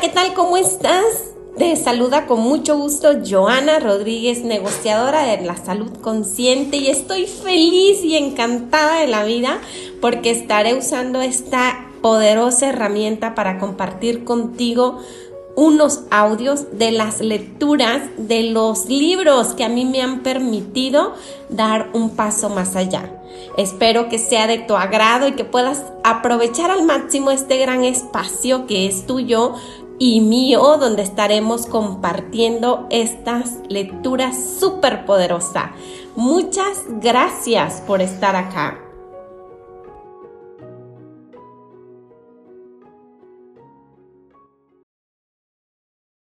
¿qué tal? ¿Cómo estás? Te saluda con mucho gusto Joana Rodríguez, negociadora de la salud consciente y estoy feliz y encantada de la vida porque estaré usando esta poderosa herramienta para compartir contigo unos audios de las lecturas de los libros que a mí me han permitido dar un paso más allá. Espero que sea de tu agrado y que puedas aprovechar al máximo este gran espacio que es tuyo y mío, donde estaremos compartiendo estas lecturas súper poderosas. Muchas gracias por estar acá.